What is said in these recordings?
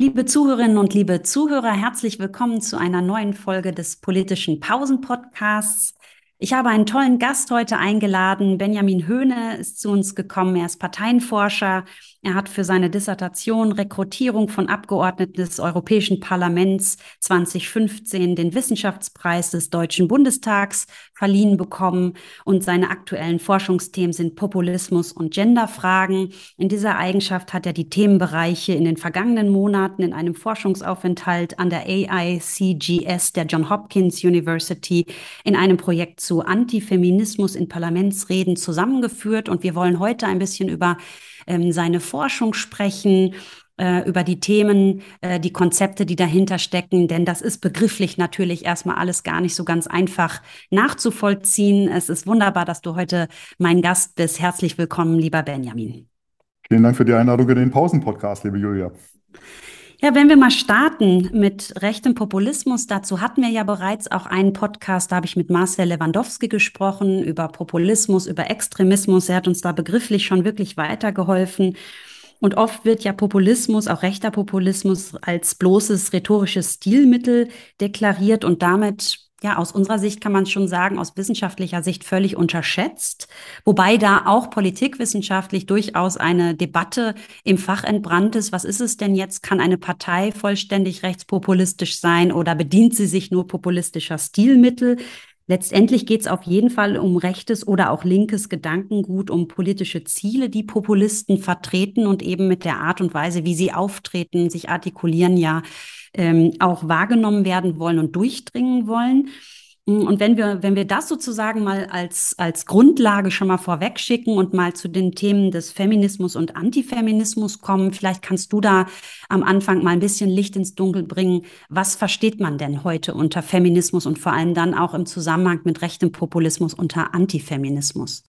Liebe Zuhörerinnen und liebe Zuhörer, herzlich willkommen zu einer neuen Folge des politischen Pausen-Podcasts. Ich habe einen tollen Gast heute eingeladen. Benjamin Höhne ist zu uns gekommen. Er ist Parteienforscher. Er hat für seine Dissertation Rekrutierung von Abgeordneten des Europäischen Parlaments 2015 den Wissenschaftspreis des Deutschen Bundestags verliehen bekommen. Und seine aktuellen Forschungsthemen sind Populismus und Genderfragen. In dieser Eigenschaft hat er die Themenbereiche in den vergangenen Monaten in einem Forschungsaufenthalt an der AICGS der John Hopkins University in einem Projekt zu Antifeminismus in Parlamentsreden zusammengeführt. Und wir wollen heute ein bisschen über ähm, seine Forschung sprechen, äh, über die Themen, äh, die Konzepte, die dahinter stecken, denn das ist begrifflich natürlich erstmal alles gar nicht so ganz einfach nachzuvollziehen. Es ist wunderbar, dass du heute mein Gast bist. Herzlich willkommen, lieber Benjamin. Vielen Dank für die Einladung in den Pausen-Podcast, liebe Julia. Ja, wenn wir mal starten mit rechtem Populismus, dazu hatten wir ja bereits auch einen Podcast, da habe ich mit Marcel Lewandowski gesprochen über Populismus, über Extremismus. Er hat uns da begrifflich schon wirklich weitergeholfen. Und oft wird ja Populismus, auch rechter Populismus, als bloßes rhetorisches Stilmittel deklariert und damit ja, aus unserer Sicht kann man schon sagen, aus wissenschaftlicher Sicht völlig unterschätzt. Wobei da auch politikwissenschaftlich durchaus eine Debatte im Fach entbrannt ist. Was ist es denn jetzt? Kann eine Partei vollständig rechtspopulistisch sein oder bedient sie sich nur populistischer Stilmittel? Letztendlich geht es auf jeden Fall um rechtes oder auch linkes Gedankengut, um politische Ziele, die Populisten vertreten und eben mit der Art und Weise, wie sie auftreten, sich artikulieren, ja ähm, auch wahrgenommen werden wollen und durchdringen wollen. Mm, und wenn wir, wenn wir das sozusagen mal als, als Grundlage schon mal vorweg schicken und mal zu den Themen des Feminismus und Antifeminismus kommen, vielleicht kannst du da am Anfang mal ein bisschen Licht ins Dunkel bringen. Was versteht man denn heute unter Feminismus und vor allem dann auch im Zusammenhang mit rechtem Populismus unter Antifeminismus?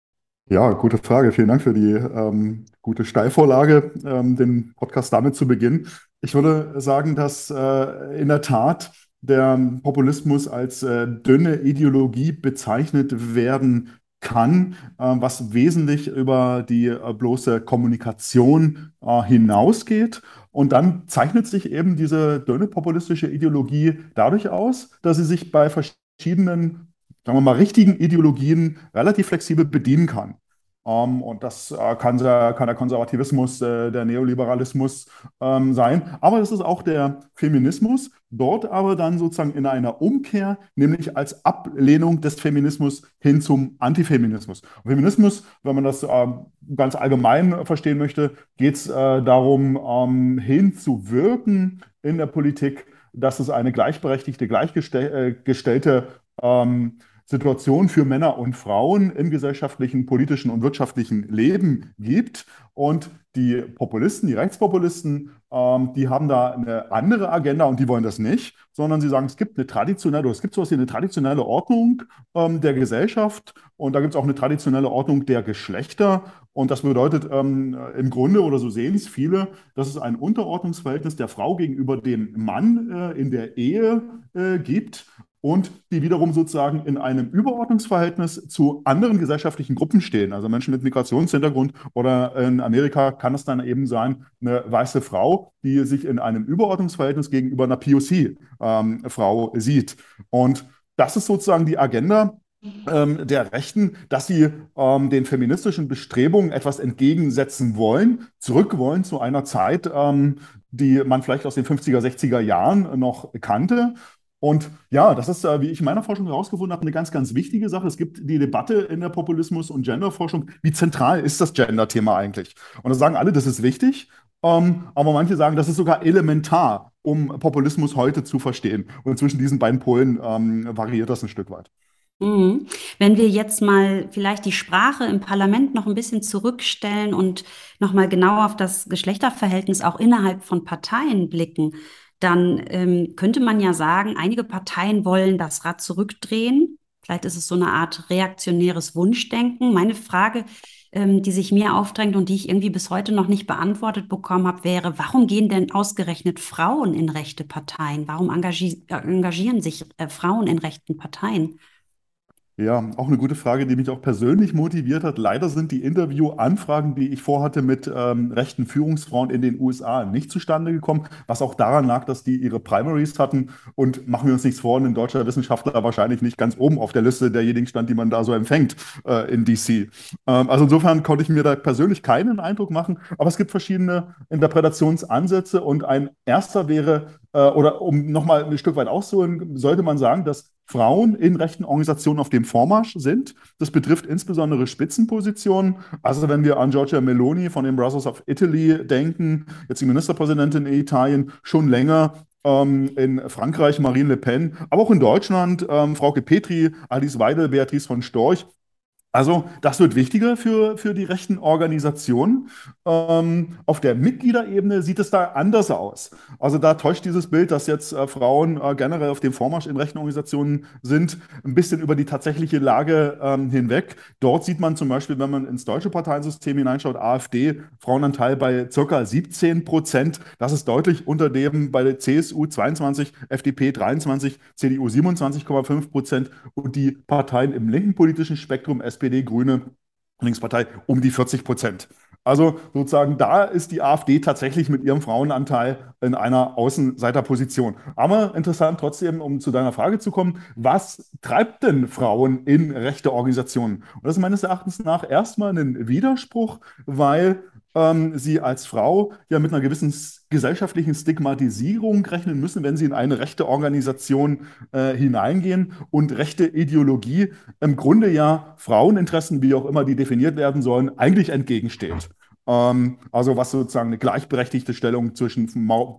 Ja, gute Frage. Vielen Dank für die ähm, gute Steilvorlage, ähm, den Podcast damit zu beginnen. Ich würde sagen, dass äh, in der Tat der Populismus als äh, dünne Ideologie bezeichnet werden kann, äh, was wesentlich über die äh, bloße Kommunikation äh, hinausgeht. Und dann zeichnet sich eben diese dünne populistische Ideologie dadurch aus, dass sie sich bei verschiedenen, sagen wir mal, richtigen Ideologien relativ flexibel bedienen kann. Um, ähm, und das äh, kann, der, kann, der, Konservativismus, äh, der Neoliberalismus ähm, sein. Aber das ist auch der Feminismus. Dort aber dann sozusagen in einer Umkehr, nämlich als Ablehnung des Feminismus hin zum Antifeminismus. Und Feminismus, wenn man das äh, ganz allgemein verstehen möchte, geht es äh, darum, ähm, hinzuwirken in der Politik, dass es eine gleichberechtigte, gleichgestellte ähm, Situation für Männer und Frauen im gesellschaftlichen, politischen und wirtschaftlichen Leben gibt. Und die Populisten, die Rechtspopulisten, ähm, die haben da eine andere Agenda und die wollen das nicht, sondern sie sagen, es gibt eine traditionelle, es gibt sowas wie eine traditionelle Ordnung ähm, der Gesellschaft und da gibt es auch eine traditionelle Ordnung der Geschlechter. Und das bedeutet ähm, im Grunde, oder so sehen es viele, dass es ein Unterordnungsverhältnis der Frau gegenüber dem Mann äh, in der Ehe äh, gibt und die wiederum sozusagen in einem Überordnungsverhältnis zu anderen gesellschaftlichen Gruppen stehen, also Menschen mit Migrationshintergrund oder in Amerika kann es dann eben sein, eine weiße Frau, die sich in einem Überordnungsverhältnis gegenüber einer POC-Frau ähm, sieht. Und das ist sozusagen die Agenda, ähm, der Rechten, dass sie ähm, den feministischen Bestrebungen etwas entgegensetzen wollen, zurück wollen zu einer Zeit, ähm, die man vielleicht aus den 50er, 60er Jahren noch kannte und ja, das ist, äh, wie ich in meiner Forschung herausgefunden habe, eine ganz, ganz wichtige Sache. Es gibt die Debatte in der Populismus- und Genderforschung. Wie zentral ist das Gender-Thema eigentlich? Und da sagen alle, das ist wichtig. Ähm, aber manche sagen, das ist sogar elementar, um Populismus heute zu verstehen. Und zwischen diesen beiden Polen ähm, variiert das ein Stück weit. Mhm. Wenn wir jetzt mal vielleicht die Sprache im Parlament noch ein bisschen zurückstellen und nochmal genau auf das Geschlechterverhältnis auch innerhalb von Parteien blicken, dann ähm, könnte man ja sagen, einige Parteien wollen das Rad zurückdrehen. Vielleicht ist es so eine Art reaktionäres Wunschdenken. Meine Frage, ähm, die sich mir aufdrängt und die ich irgendwie bis heute noch nicht beantwortet bekommen habe, wäre, warum gehen denn ausgerechnet Frauen in rechte Parteien? Warum engagieren sich äh, Frauen in rechten Parteien? Ja, auch eine gute Frage, die mich auch persönlich motiviert hat. Leider sind die Interviewanfragen, die ich vorhatte mit ähm, rechten Führungsfrauen in den USA, nicht zustande gekommen, was auch daran lag, dass die ihre Primaries hatten. Und machen wir uns nichts vor, ein deutscher Wissenschaftler wahrscheinlich nicht ganz oben auf der Liste derjenigen stand, die man da so empfängt äh, in DC. Ähm, also insofern konnte ich mir da persönlich keinen Eindruck machen, aber es gibt verschiedene Interpretationsansätze und ein erster wäre, äh, oder um nochmal ein Stück weit auszuholen, sollte man sagen, dass Frauen in rechten Organisationen auf dem Vormarsch sind. Das betrifft insbesondere Spitzenpositionen. Also wenn wir an Giorgia Meloni von den Brothers of Italy denken, jetzt die Ministerpräsidentin in Italien, schon länger ähm, in Frankreich Marine Le Pen, aber auch in Deutschland ähm, Frauke Petri, Alice Weidel, Beatrice von Storch. Also das wird wichtiger für, für die rechten Organisationen. Ähm, auf der Mitgliederebene sieht es da anders aus. Also da täuscht dieses Bild, dass jetzt äh, Frauen äh, generell auf dem Vormarsch in rechten Organisationen sind, ein bisschen über die tatsächliche Lage ähm, hinweg. Dort sieht man zum Beispiel, wenn man ins deutsche Parteiensystem hineinschaut, AfD, Frauenanteil bei circa 17 Prozent. Das ist deutlich unter dem bei der CSU 22, FDP 23, CDU 27,5 Prozent und die Parteien im linken politischen Spektrum, SPD, SPD, Grüne, Linkspartei um die 40 Prozent. Also sozusagen, da ist die AfD tatsächlich mit ihrem Frauenanteil in einer Außenseiterposition. Aber interessant trotzdem, um zu deiner Frage zu kommen, was treibt denn Frauen in rechte Organisationen? Und das ist meines Erachtens nach erstmal ein Widerspruch, weil ähm, sie als Frau ja mit einer gewissen gesellschaftlichen Stigmatisierung rechnen müssen, wenn sie in eine rechte Organisation äh, hineingehen und rechte Ideologie im Grunde ja Fraueninteressen, wie auch immer die definiert werden sollen, eigentlich entgegensteht. Ähm, also was sozusagen eine gleichberechtigte Stellung zwischen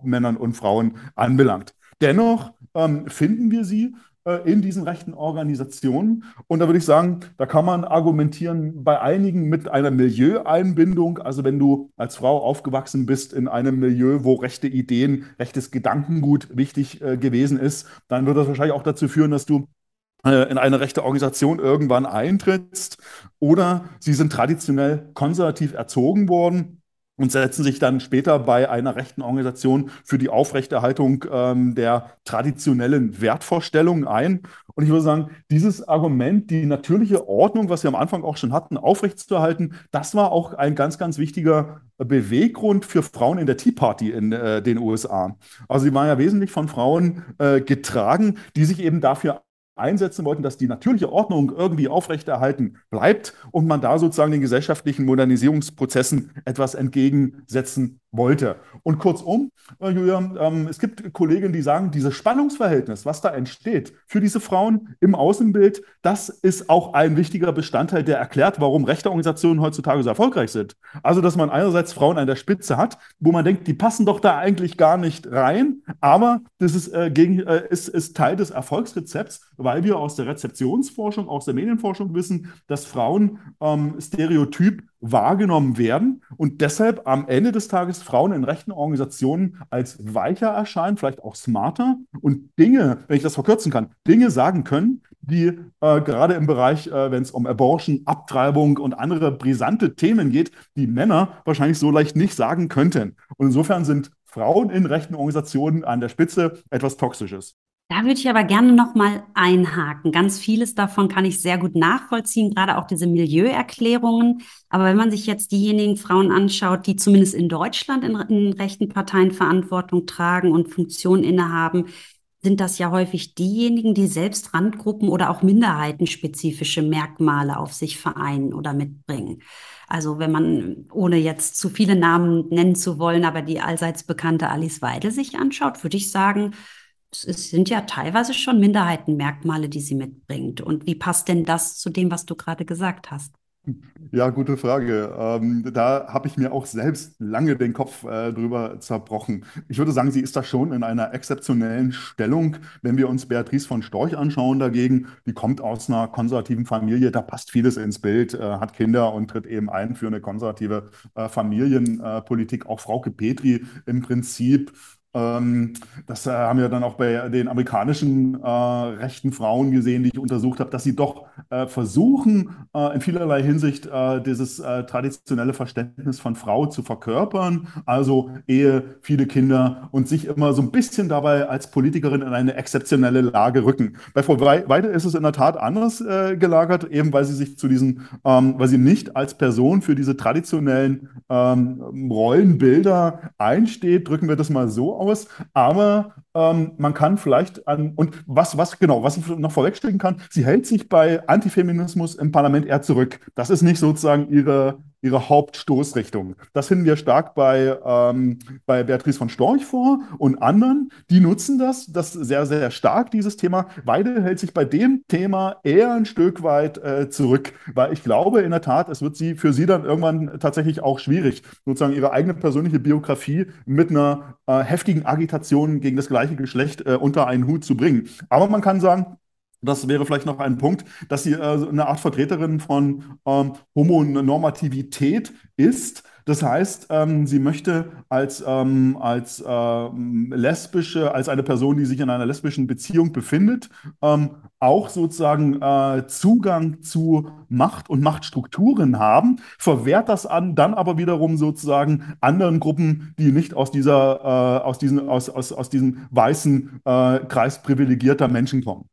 Männern und Frauen anbelangt. Dennoch ähm, finden wir sie in diesen rechten Organisationen. Und da würde ich sagen, da kann man argumentieren bei einigen mit einer Milieueinbindung. Also wenn du als Frau aufgewachsen bist in einem Milieu, wo rechte Ideen, rechtes Gedankengut wichtig äh, gewesen ist, dann wird das wahrscheinlich auch dazu führen, dass du äh, in eine rechte Organisation irgendwann eintrittst. Oder sie sind traditionell konservativ erzogen worden und setzen sich dann später bei einer rechten Organisation für die Aufrechterhaltung ähm, der traditionellen Wertvorstellungen ein. Und ich würde sagen, dieses Argument, die natürliche Ordnung, was wir am Anfang auch schon hatten, aufrechtzuerhalten, das war auch ein ganz, ganz wichtiger Beweggrund für Frauen in der Tea Party in äh, den USA. Also sie waren ja wesentlich von Frauen äh, getragen, die sich eben dafür einsetzen wollten, dass die natürliche Ordnung irgendwie aufrechterhalten bleibt und man da sozusagen den gesellschaftlichen Modernisierungsprozessen etwas entgegensetzen wollte. Und kurzum, äh, Julia, ähm, es gibt Kolleginnen, die sagen, dieses Spannungsverhältnis, was da entsteht für diese Frauen im Außenbild, das ist auch ein wichtiger Bestandteil, der erklärt, warum rechte Organisationen heutzutage so erfolgreich sind. Also, dass man einerseits Frauen an der Spitze hat, wo man denkt, die passen doch da eigentlich gar nicht rein, aber das ist, äh, gegen, äh, ist, ist Teil des Erfolgsrezepts, weil wir aus der Rezeptionsforschung, aus der Medienforschung wissen, dass Frauen ähm, stereotyp wahrgenommen werden und deshalb am Ende des Tages Frauen in rechten Organisationen als weicher erscheinen, vielleicht auch smarter und Dinge, wenn ich das verkürzen kann, Dinge sagen können, die äh, gerade im Bereich, äh, wenn es um Abortion, Abtreibung und andere brisante Themen geht, die Männer wahrscheinlich so leicht nicht sagen könnten. Und insofern sind Frauen in rechten Organisationen an der Spitze etwas Toxisches. Da würde ich aber gerne noch mal einhaken. Ganz vieles davon kann ich sehr gut nachvollziehen, gerade auch diese Milieuerklärungen. Aber wenn man sich jetzt diejenigen Frauen anschaut, die zumindest in Deutschland in, in rechten Parteien Verantwortung tragen und Funktionen innehaben, sind das ja häufig diejenigen, die selbst Randgruppen oder auch minderheitenspezifische Merkmale auf sich vereinen oder mitbringen. Also wenn man, ohne jetzt zu viele Namen nennen zu wollen, aber die allseits bekannte Alice Weidel sich anschaut, würde ich sagen, es sind ja teilweise schon Minderheitenmerkmale, die sie mitbringt. Und wie passt denn das zu dem, was du gerade gesagt hast? Ja, gute Frage. Ähm, da habe ich mir auch selbst lange den Kopf äh, drüber zerbrochen. Ich würde sagen, sie ist da schon in einer exzeptionellen Stellung. Wenn wir uns Beatrice von Storch anschauen dagegen, die kommt aus einer konservativen Familie, da passt vieles ins Bild, äh, hat Kinder und tritt eben ein für eine konservative äh, Familienpolitik. Auch Frauke Petri im Prinzip das äh, haben wir dann auch bei den amerikanischen äh, rechten Frauen gesehen, die ich untersucht habe, dass sie doch äh, versuchen, äh, in vielerlei Hinsicht äh, dieses äh, traditionelle Verständnis von Frau zu verkörpern. Also Ehe, viele Kinder und sich immer so ein bisschen dabei als Politikerin in eine exzeptionelle Lage rücken. Bei Frau Weide ist es in der Tat anders gelagert, eben weil sie sich zu diesen, ähm, weil sie nicht als Person für diese traditionellen ähm, Rollenbilder einsteht, drücken wir das mal so aus. Aber ähm, man kann vielleicht an, und was, was, genau, was ich noch vorwegstecken kann, sie hält sich bei Antifeminismus im Parlament eher zurück. Das ist nicht sozusagen ihre, ihre Hauptstoßrichtung. Das finden wir stark bei, ähm, bei Beatrice von Storch vor und anderen. Die nutzen das, das sehr, sehr stark, dieses Thema. Weide hält sich bei dem Thema eher ein Stück weit äh, zurück, weil ich glaube in der Tat, es wird sie für sie dann irgendwann tatsächlich auch schwierig, sozusagen ihre eigene persönliche Biografie mit einer äh, heftigen Agitation gegen das gleiche Geschlecht äh, unter einen Hut zu bringen. Aber man kann sagen, das wäre vielleicht noch ein Punkt, dass sie äh, eine Art Vertreterin von ähm, Homonormativität ist. Das heißt, ähm, sie möchte als, ähm, als ähm, lesbische, als eine Person, die sich in einer lesbischen Beziehung befindet, ähm, auch sozusagen äh, Zugang zu Macht und Machtstrukturen haben, verwehrt das an, dann aber wiederum sozusagen anderen Gruppen, die nicht aus dieser, äh, aus diesen, aus, aus, aus diesem weißen äh, Kreis privilegierter Menschen kommen.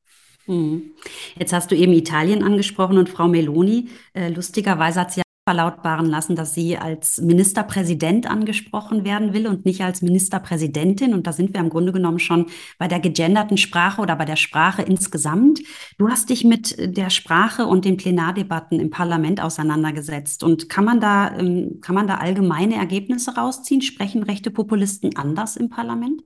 Hm. Jetzt hast du eben Italien angesprochen und Frau Meloni. Äh, lustigerweise hat sie ja verlautbaren lassen, dass sie als Ministerpräsident angesprochen werden will und nicht als Ministerpräsidentin. Und da sind wir im Grunde genommen schon bei der gegenderten Sprache oder bei der Sprache insgesamt. Du hast dich mit der Sprache und den Plenardebatten im Parlament auseinandergesetzt. Und kann man da, ähm, kann man da allgemeine Ergebnisse rausziehen? Sprechen rechte Populisten anders im Parlament?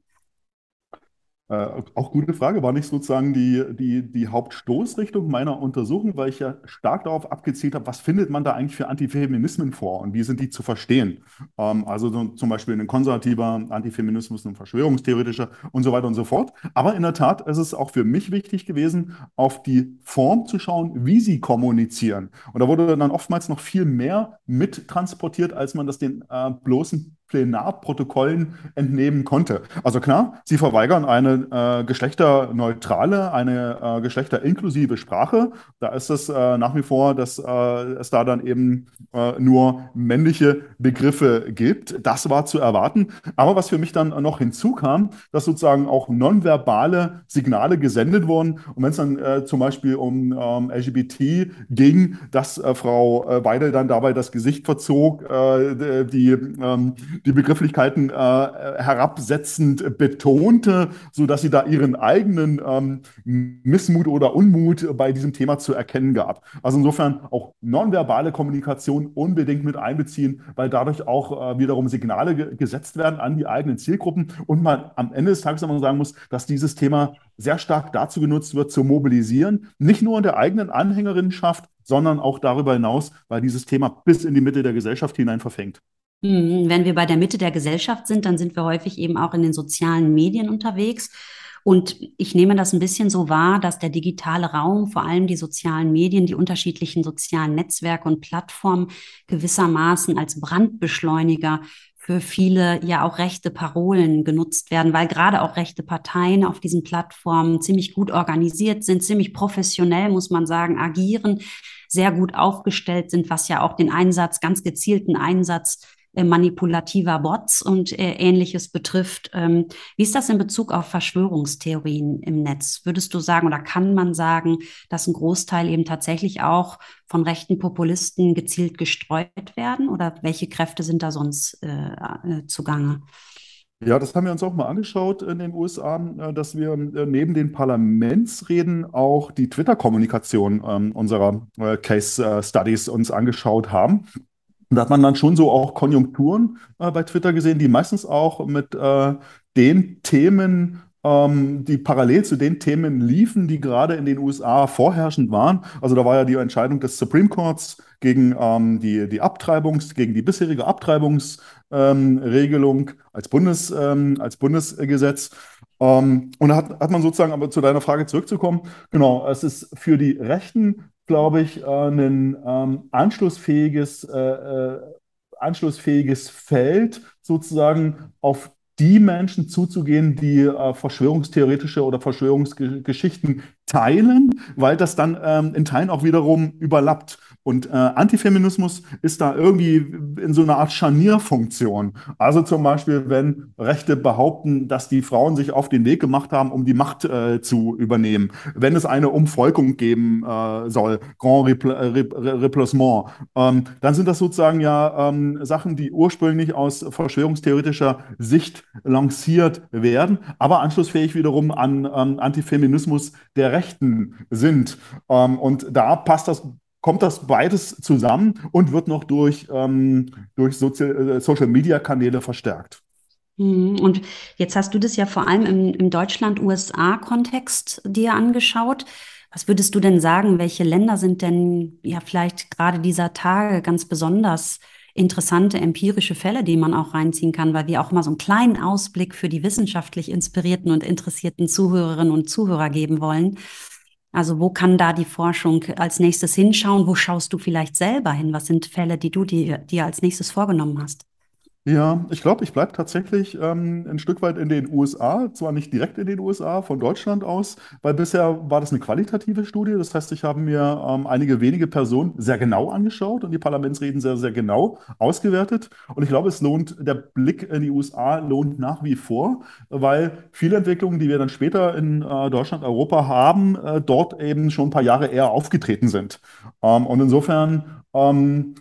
Äh, auch gute Frage, war nicht sozusagen die, die, die Hauptstoßrichtung meiner Untersuchung, weil ich ja stark darauf abgezielt habe, was findet man da eigentlich für Antifeminismen vor und wie sind die zu verstehen? Ähm, also so, zum Beispiel ein konservativer Antifeminismus, ein verschwörungstheoretischer und so weiter und so fort. Aber in der Tat ist es auch für mich wichtig gewesen, auf die Form zu schauen, wie sie kommunizieren. Und da wurde dann oftmals noch viel mehr mittransportiert, als man das den äh, bloßen Plenarprotokollen entnehmen konnte. Also klar, sie verweigern eine äh, geschlechterneutrale, eine äh, geschlechterinklusive Sprache. Da ist es äh, nach wie vor, dass äh, es da dann eben äh, nur männliche Begriffe gibt. Das war zu erwarten. Aber was für mich dann noch hinzukam, dass sozusagen auch nonverbale Signale gesendet wurden. Und wenn es dann äh, zum Beispiel um ähm, LGBT ging, dass Frau Weidel dann dabei das Gesicht verzog, die ähm, die Begrifflichkeiten äh, herabsetzend betonte, sodass sie da ihren eigenen ähm, Missmut oder Unmut bei diesem Thema zu erkennen gab. Also insofern auch nonverbale Kommunikation unbedingt mit einbeziehen, weil dadurch auch äh, wiederum Signale ge gesetzt werden an die eigenen Zielgruppen und man am Ende des Tages immer sagen muss, dass dieses Thema sehr stark dazu genutzt wird, zu mobilisieren, nicht nur in der eigenen Anhängerinnenschaft, sondern auch darüber hinaus, weil dieses Thema bis in die Mitte der Gesellschaft hinein verfängt. Hm, wenn wir bei der Mitte der Gesellschaft sind, dann sind wir häufig eben auch in den sozialen Medien unterwegs. Und ich nehme das ein bisschen so wahr, dass der digitale Raum, vor allem die sozialen Medien, die unterschiedlichen sozialen Netzwerke und Plattformen gewissermaßen als Brandbeschleuniger für viele ja auch rechte Parolen genutzt werden, weil gerade auch rechte Parteien auf diesen Plattformen ziemlich gut organisiert sind, ziemlich professionell, muss man sagen, agieren, sehr gut aufgestellt sind, was ja auch den Einsatz, ganz gezielten Einsatz manipulativer Bots und äh, ähnliches betrifft. Ähm, wie ist das in Bezug auf Verschwörungstheorien im Netz? Würdest du sagen oder kann man sagen, dass ein Großteil eben tatsächlich auch von rechten Populisten gezielt gestreut werden? Oder welche Kräfte sind da sonst äh, äh, zugange? Ja, das haben wir uns auch mal angeschaut in den USA, äh, dass wir neben den Parlamentsreden auch die Twitter-Kommunikation ähm, unserer Case Studies uns angeschaut haben. Und da hat man dann schon so auch Konjunkturen äh, bei Twitter gesehen, die meistens auch mit äh, den Themen, ähm, die parallel zu den Themen liefen, die gerade in den USA vorherrschend waren. Also da war ja die Entscheidung des Supreme Courts gegen ähm, die, die Abtreibungs, gegen die bisherige Abtreibungsregelung ähm, als, Bundes, ähm, als Bundesgesetz. Ähm, und da hat, hat man sozusagen, aber zu deiner Frage zurückzukommen, genau, es ist für die Rechten glaube ich, äh, ein ähm, anschlussfähiges, äh, äh, anschlussfähiges Feld sozusagen auf die Menschen zuzugehen, die äh, verschwörungstheoretische oder Verschwörungsgeschichten teilen, weil das dann ähm, in Teilen auch wiederum überlappt. Und äh, Antifeminismus ist da irgendwie in so einer Art Scharnierfunktion. Also zum Beispiel, wenn Rechte behaupten, dass die Frauen sich auf den Weg gemacht haben, um die Macht äh, zu übernehmen. Wenn es eine Umvolkung geben äh, soll, Grand Replacement, ähm, dann sind das sozusagen ja ähm, Sachen, die ursprünglich aus verschwörungstheoretischer Sicht lanciert werden, aber anschlussfähig wiederum an ähm, Antifeminismus der Rechten sind. Ähm, und da passt das kommt das beides zusammen und wird noch durch, ähm, durch Sozi äh, Social-Media-Kanäle verstärkt. Mhm. Und jetzt hast du das ja vor allem im, im Deutschland-USA-Kontext dir angeschaut. Was würdest du denn sagen, welche Länder sind denn ja vielleicht gerade dieser Tage ganz besonders interessante empirische Fälle, die man auch reinziehen kann, weil wir auch mal so einen kleinen Ausblick für die wissenschaftlich inspirierten und interessierten Zuhörerinnen und Zuhörer geben wollen. Also wo kann da die Forschung als nächstes hinschauen? Wo schaust du vielleicht selber hin? Was sind Fälle, die du dir, dir als nächstes vorgenommen hast? Ja, ich glaube, ich bleibe tatsächlich ähm, ein Stück weit in den USA, zwar nicht direkt in den USA, von Deutschland aus, weil bisher war das eine qualitative Studie. Das heißt, ich habe mir ähm, einige wenige Personen sehr genau angeschaut und die Parlamentsreden sehr, sehr genau ausgewertet. Und ich glaube, es lohnt, der Blick in die USA lohnt nach wie vor, weil viele Entwicklungen, die wir dann später in äh, Deutschland, Europa haben, äh, dort eben schon ein paar Jahre eher aufgetreten sind. Ähm, und insofern ähm,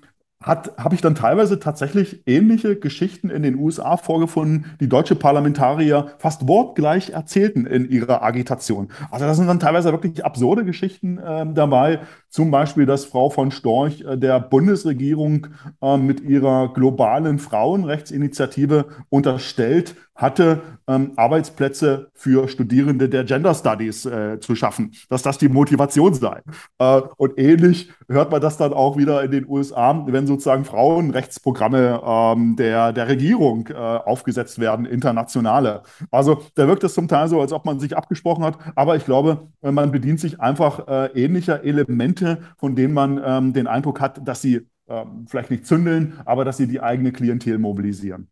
habe ich dann teilweise tatsächlich ähnliche Geschichten in den USA vorgefunden, die deutsche Parlamentarier fast wortgleich erzählten in ihrer Agitation. Also da sind dann teilweise wirklich absurde Geschichten äh, dabei. Zum Beispiel, dass Frau von Storch äh, der Bundesregierung äh, mit ihrer globalen Frauenrechtsinitiative unterstellt, hatte, ähm, Arbeitsplätze für Studierende der Gender Studies äh, zu schaffen, dass das die Motivation sei. Äh, und ähnlich hört man das dann auch wieder in den USA, wenn sozusagen Frauenrechtsprogramme ähm, der, der Regierung äh, aufgesetzt werden, internationale. Also da wirkt es zum Teil so, als ob man sich abgesprochen hat, aber ich glaube, äh, man bedient sich einfach äh, ähnlicher Elemente, von denen man ähm, den Eindruck hat, dass sie ähm, vielleicht nicht zündeln, aber dass sie die eigene Klientel mobilisieren.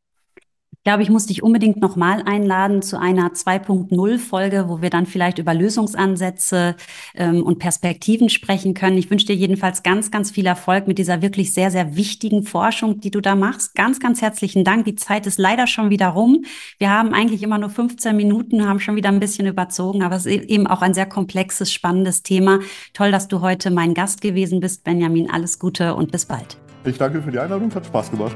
Ich glaube, ich muss dich unbedingt nochmal einladen zu einer 2.0-Folge, wo wir dann vielleicht über Lösungsansätze ähm, und Perspektiven sprechen können. Ich wünsche dir jedenfalls ganz, ganz viel Erfolg mit dieser wirklich sehr, sehr wichtigen Forschung, die du da machst. Ganz, ganz herzlichen Dank. Die Zeit ist leider schon wieder rum. Wir haben eigentlich immer nur 15 Minuten, haben schon wieder ein bisschen überzogen, aber es ist eben auch ein sehr komplexes, spannendes Thema. Toll, dass du heute mein Gast gewesen bist, Benjamin. Alles Gute und bis bald. Ich danke für die Einladung, hat Spaß gemacht.